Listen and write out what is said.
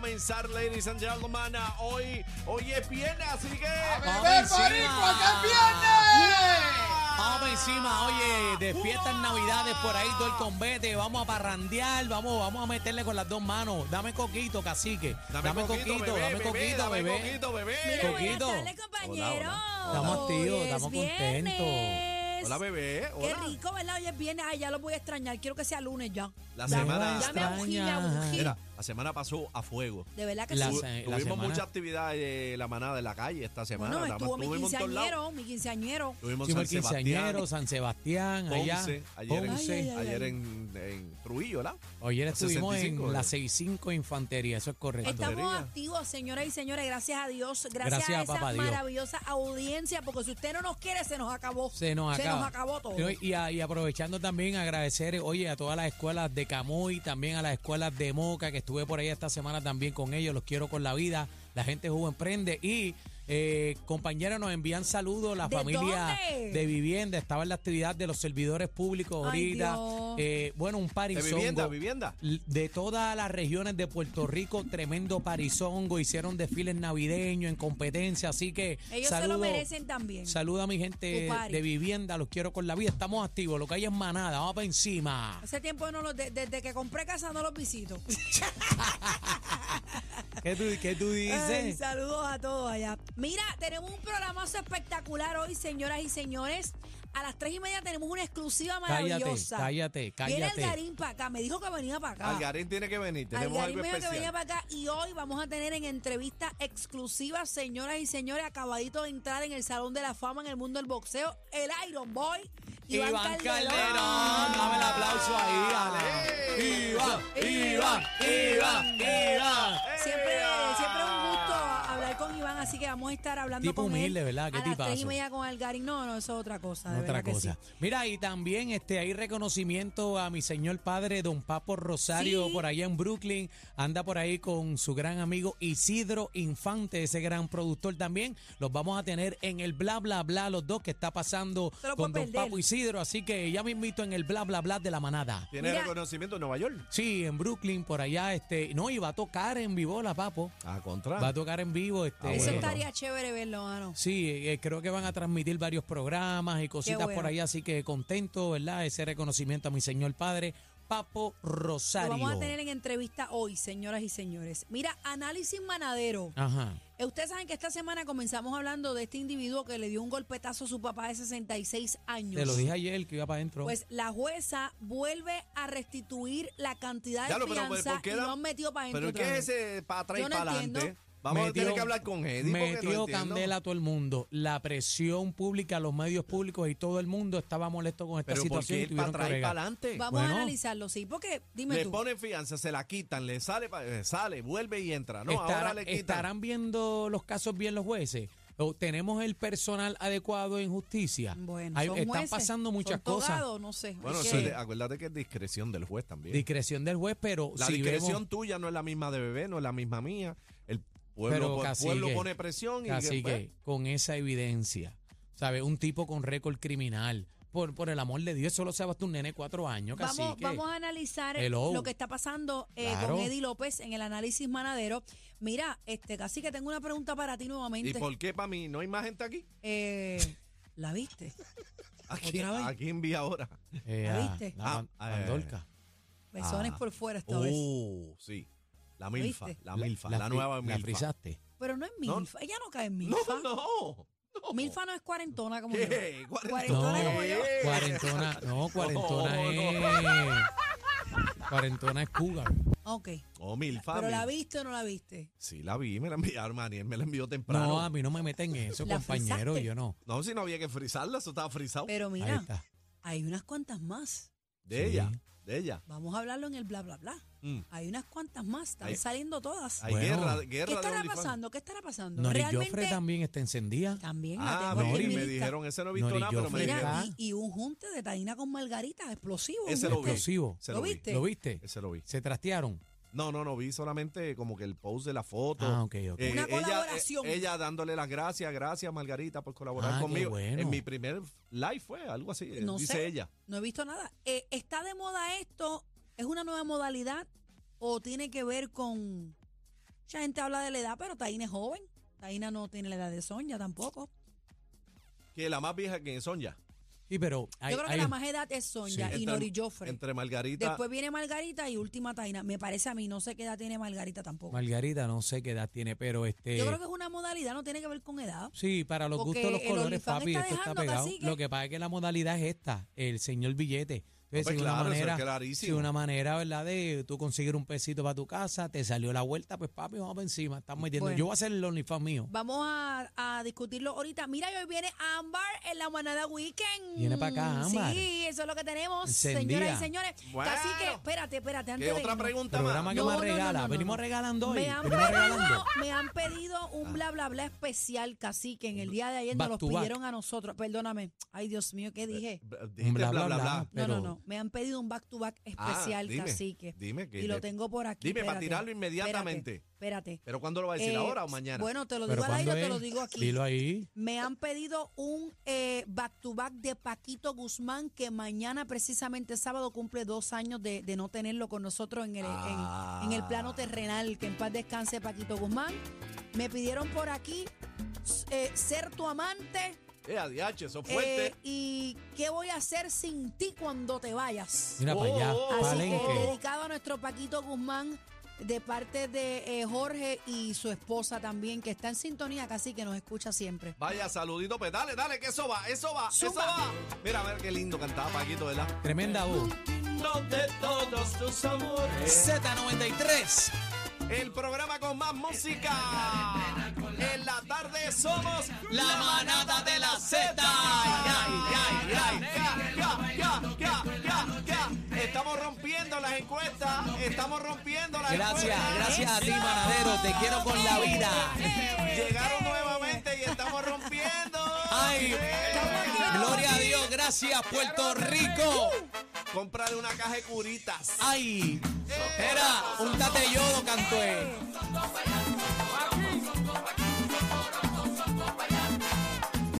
comenzar, ladies and gentlemen. Hoy, hoy es viernes, así que. ¡Vamos ¡Beber encima! boricua, que es viernes! Vamos encima, oye, de fiestas navidades por ahí todo el combate, vamos a parrandear, vamos, vamos a meterle con las dos manos. Dame coquito, cacique. Dame, coquito, bebé, dame bebé, coquito, dame bebé. coquito, bebé. Mira, buenas Coquito. tardes, compañeros. Hola, Estamos activos, es estamos viernes. Contentos. Hola, bebé. Qué Hola. rico, ¿verdad? Hoy es viernes. Ay, ya lo voy a extrañar. Quiero que sea lunes ya. La semana. Ya me me. Mira, la semana pasó a fuego. De verdad que La sí. se- Tuvimos semana- mucha actividad de la manada de la calle esta semana. Bueno, estuvo mi quinceañero, mi quinceañero. Tuvimos Hicimos San el quinceañero, Sebastián, San Sebastián, allá. Ponce, ayer, en, Ponce. Ay, ay, ay. ayer en, en Trujillo, ¿verdad? Ayer La estuvimos 65, en la eh. 65 Infantería, eso es correcto. Estamos activos, señoras y señores, gracias a Dios, gracias, Gracias a esa papá Dios. maravillosa audiencia, porque si usted no nos quiere, se nos acabó. Se nos acaba. Acabó todo. Y, y a- y aprovechando también agradecer, oye, a todas las escuelas de Camuy, también a las escuelas de Moca, que estuve por ahí esta semana también con ellos, los quiero con la vida, la gente Jugo Emprende y eh, compañeros nos envían saludos, la ¿De familia dónde? de vivienda, estaba en la actividad de los servidores públicos Ay, ahorita, Dios. Eh, bueno, un De parizongo. vivienda, vivienda. L- De todas las regiones de Puerto Rico, tremendo parizongo, hicieron desfiles navideños en competencia, así que Ellos se saludo- lo merecen también. Saluda a mi gente de vivienda, los quiero con la vida. Estamos activos, lo que hay es manada, vamos para encima. Hace tiempo no los, de- desde que compré casa no los visito. ¿Qué tú, qué tú Ay, dices? saludos a todos allá. Mira, tenemos un programazo espectacular hoy, señoras y señores. A las tres y media tenemos una exclusiva Cállate, maravillosa. cállate, Viene cállate. Algarín para acá. Me dijo que venía para acá. Algarín tiene que venir. Tenemos Algarín algo me dijo que venía para acá y hoy vamos a tener en entrevista exclusiva, señoras y señores, acabadito de entrar en el Salón de la Fama en el mundo del boxeo, el Iron Boy, Iván, Iván Calderón. Calderón, dame el aplauso ahí, Ale. Iván, Iván, Iván, Iván. Vamos a estar hablando Tipo con humilde, él ¿verdad? Qué a las tres y media con Algarín. No, no, eso es otra cosa, de Otra que cosa. sí. Mira, y también este hay reconocimiento a mi señor padre, don Papo Rosario, Sí. por allá en Brooklyn. Anda por ahí con su gran amigo Isidro Infante, ese gran productor también. Los vamos a tener en el bla bla bla, los dos que está pasando con don perder. Papo Isidro. Así que ya me invito en el bla bla bla de la manada. ¿Tiene Mira. reconocimiento en Nueva York? Sí, en Brooklyn, por allá, este, no, y va a tocar en vivo la Papo. A contra. Va a tocar en vivo, este. Ah, Eso estaría chévere verlo, mano. Sí, eh, creo que van a transmitir varios programas y cositas bueno. por ahí, así que contento, ¿verdad? Ese reconocimiento a mi señor padre, Papo Lo Rosario. vamos a tener en entrevista hoy, señoras y señores. Mira, análisis manadero. Ajá. Eh, Ustedes saben que esta semana comenzamos hablando de este individuo que le dio un golpetazo a su papá de 66 años. Te lo dije ayer que iba para adentro. Pues la jueza vuelve a restituir la cantidad de Ya lo, pero, pero, fianza ¿por qué y lo han metido para adentro. ¿Pero qué es ese para atrás y Yo no para adelante? Vamos a tener que hablar con Eddie no metió candela a todo el mundo. La presión pública, los medios públicos y todo el mundo estaba molesto con esta Pero ¿por situación. qué para adelante? Vamos Bueno. a analizarlo, sí, porque dime Le tú. ponen fianza, se la quitan, le sale, sale, vuelve y entra. No, Estará- ahora le quitan. ¿Estarán viendo los casos bien los jueces? ¿O ¿Tenemos el personal adecuado en justicia? Bueno, Hay- son están jueces, pasando muchas son cosas. no sé. Bueno, sí, acuérdate que es discreción del juez también. Discreción del juez, pero la si discreción vemos, tuya no es la misma de bebé, no es la misma mía. Pueblo, Pero, po- cacique, pueblo pone presión y Así pues, que con esa evidencia, ¿sabes? Un tipo con récord criminal. Por, por el amor de Dios, solo se basta un nene de cuatro años, Vamos, cacique. vamos a analizar Hello. lo que está pasando eh, Claro. con Eddie López en el análisis manadero. Mira, este casi que tengo una pregunta para ti ¿Y nuevamente. por qué para mí no hay más gente aquí? Eh, ¿La viste? Aquí, ¿Otra vez? aquí envía ahora. Eh, ¿La viste? la Ah, eh, pandorca. Besones Ah. por fuera esta vez. Oh, sí. La milfa, la milfa, la, nueva La milfa. frisaste. Pero no es No. Milfa. Ella no cae en Milfa. no, no. Milfa no es cuarentona como yo. ¿Qué? No, Cuarentona como yo. cuarentona, no, cuarentona No, es. Cuarentona es cougar. Ok. Oh, milfa. ¿Pero la viste o no la viste? Sí, la vi, me la enviaron, Maniel me la envió temprano. No, a mí no me meten en eso, ¿La compañero, frisaste? yo no. No, si no había que frizarla, eso estaba frizado. Pero mira, hay unas cuantas más. De Sí. ella, de ella. Vamos a hablarlo en el bla, bla, bla. Mm. Hay unas cuantas más. Están Hay- saliendo todas. Hay Bueno. guerra, ¿Qué guerra de estará OnlyFans. pasando? ¿Qué estará pasando? Nori Realmente Joffre también está encendida. también la Ah, tengo aquí Nori, en mi me lista. dijeron, ese no he visto Nori nada, pero me Joffre. dijeron. Mira, y, y un junte de Taina con Margarita explosivo. Ese lo vi. Explosivo. Ese ¿Lo lo vi. viste? ¿Lo viste? Ese lo vi. Se trastearon. No, no, no, vi solamente como que el post de la foto. Ah, ok, ok. Una ella, colaboración. eh, ella dándole las gracias, gracias Margarita por colaborar Ah, qué conmigo. bueno. En mi primer live fue algo así, eh, No dice sé. ella. No he visto nada. Eh, ¿Está de moda esto? ¿Es una nueva modalidad? ¿O tiene que ver con Mucha gente habla de la edad, pero Taina es joven. Taina no tiene la edad de Sonia tampoco. Que la más vieja que son ya. Sí, pero hay, Yo creo que hay- la más edad es Sonia y Nori Joffre. Entre Margarita. Después viene Margarita y última Taina. Me parece a mí, no sé qué edad tiene Margarita tampoco. Margarita no sé qué edad tiene, pero este Yo creo que es una modalidad, no tiene que ver con edad. Sí, para los Porque gustos los el colores, OnlyFans papi, está esto está dejando, pegado. cacique. Lo que pasa es que la modalidad es esta, el señor billete. Pues una eso es manera, clarísimo. si una manera, ¿verdad? De tú conseguir un pesito para tu casa, te salió la vuelta, pues papi, vamos para encima. Estamos metiendo. Bueno. Yo voy a hacer el OnlyFans mío. Vamos a, a discutirlo ahorita. Mira, y hoy viene Ámbar en la manada weekend. Viene pa' acá, Ámbar. Sí, eso es lo que tenemos, Encendida. señoras y señores. Bueno. Así que, espérate, espérate, antes ¿Qué de otra pregunta Programa más? que No, más no, no, regala. no, no, Venimos no. regalando hoy. Me han, Venimos regalando. pedido, me han pedido un bla bla bla especial, cacique. En el día de ayer nos Back lo to back. pidieron a nosotros. Perdóname. Ay, Dios mío, ¿qué dije? Dijiste Un bla, bla, bla. No, pero- no, no. Me han pedido un back to back especial, dime, cacique. dime que y lo te- tengo por aquí. dime para tirarlo inmediatamente. Espérate. espérate. ¿Pero cuándo lo va a decir? Eh, ¿Ahora o mañana? Bueno, te lo digo al aire ¿cuándo te lo es? digo aquí. Dilo ahí. Me han pedido un eh, back to back de Paquito Guzmán que mañana precisamente sábado cumple dos años de, de no tenerlo con nosotros en el, en- Ah. en, el plano terrenal. Que en paz descanse Paquito Guzmán. Me pidieron por aquí eh, ser tu amante Eh, adiache, eso es fuerte. eh, y qué voy a hacer sin ti cuando te vayas. Mira para allá. Oh, Así que Palenque. dedicado a nuestro Paquito Guzmán de parte de eh, Jorge y su esposa también, que está en sintonía, casi que nos escucha siempre. Vaya, saludito, pues dale, dale, que eso va, eso va, eso Zumba. va. Mira, a ver qué lindo cantaba Paquito, ¿verdad? Tremenda voz. de todos tus amores. Z93. El programa con más música. En la tarde somos La manada de la Z. Estamos rompiendo las encuestas. Estamos rompiendo las Gracias, encuestas. gracias a ti, manadero. Te quiero con la vida. Llegaron nuevamente y estamos rompiendo. Ay, gloria a Dios. Gracias, Puerto Rico. Cómprale una caja de curitas. Ay, era un tate yodo, cantué.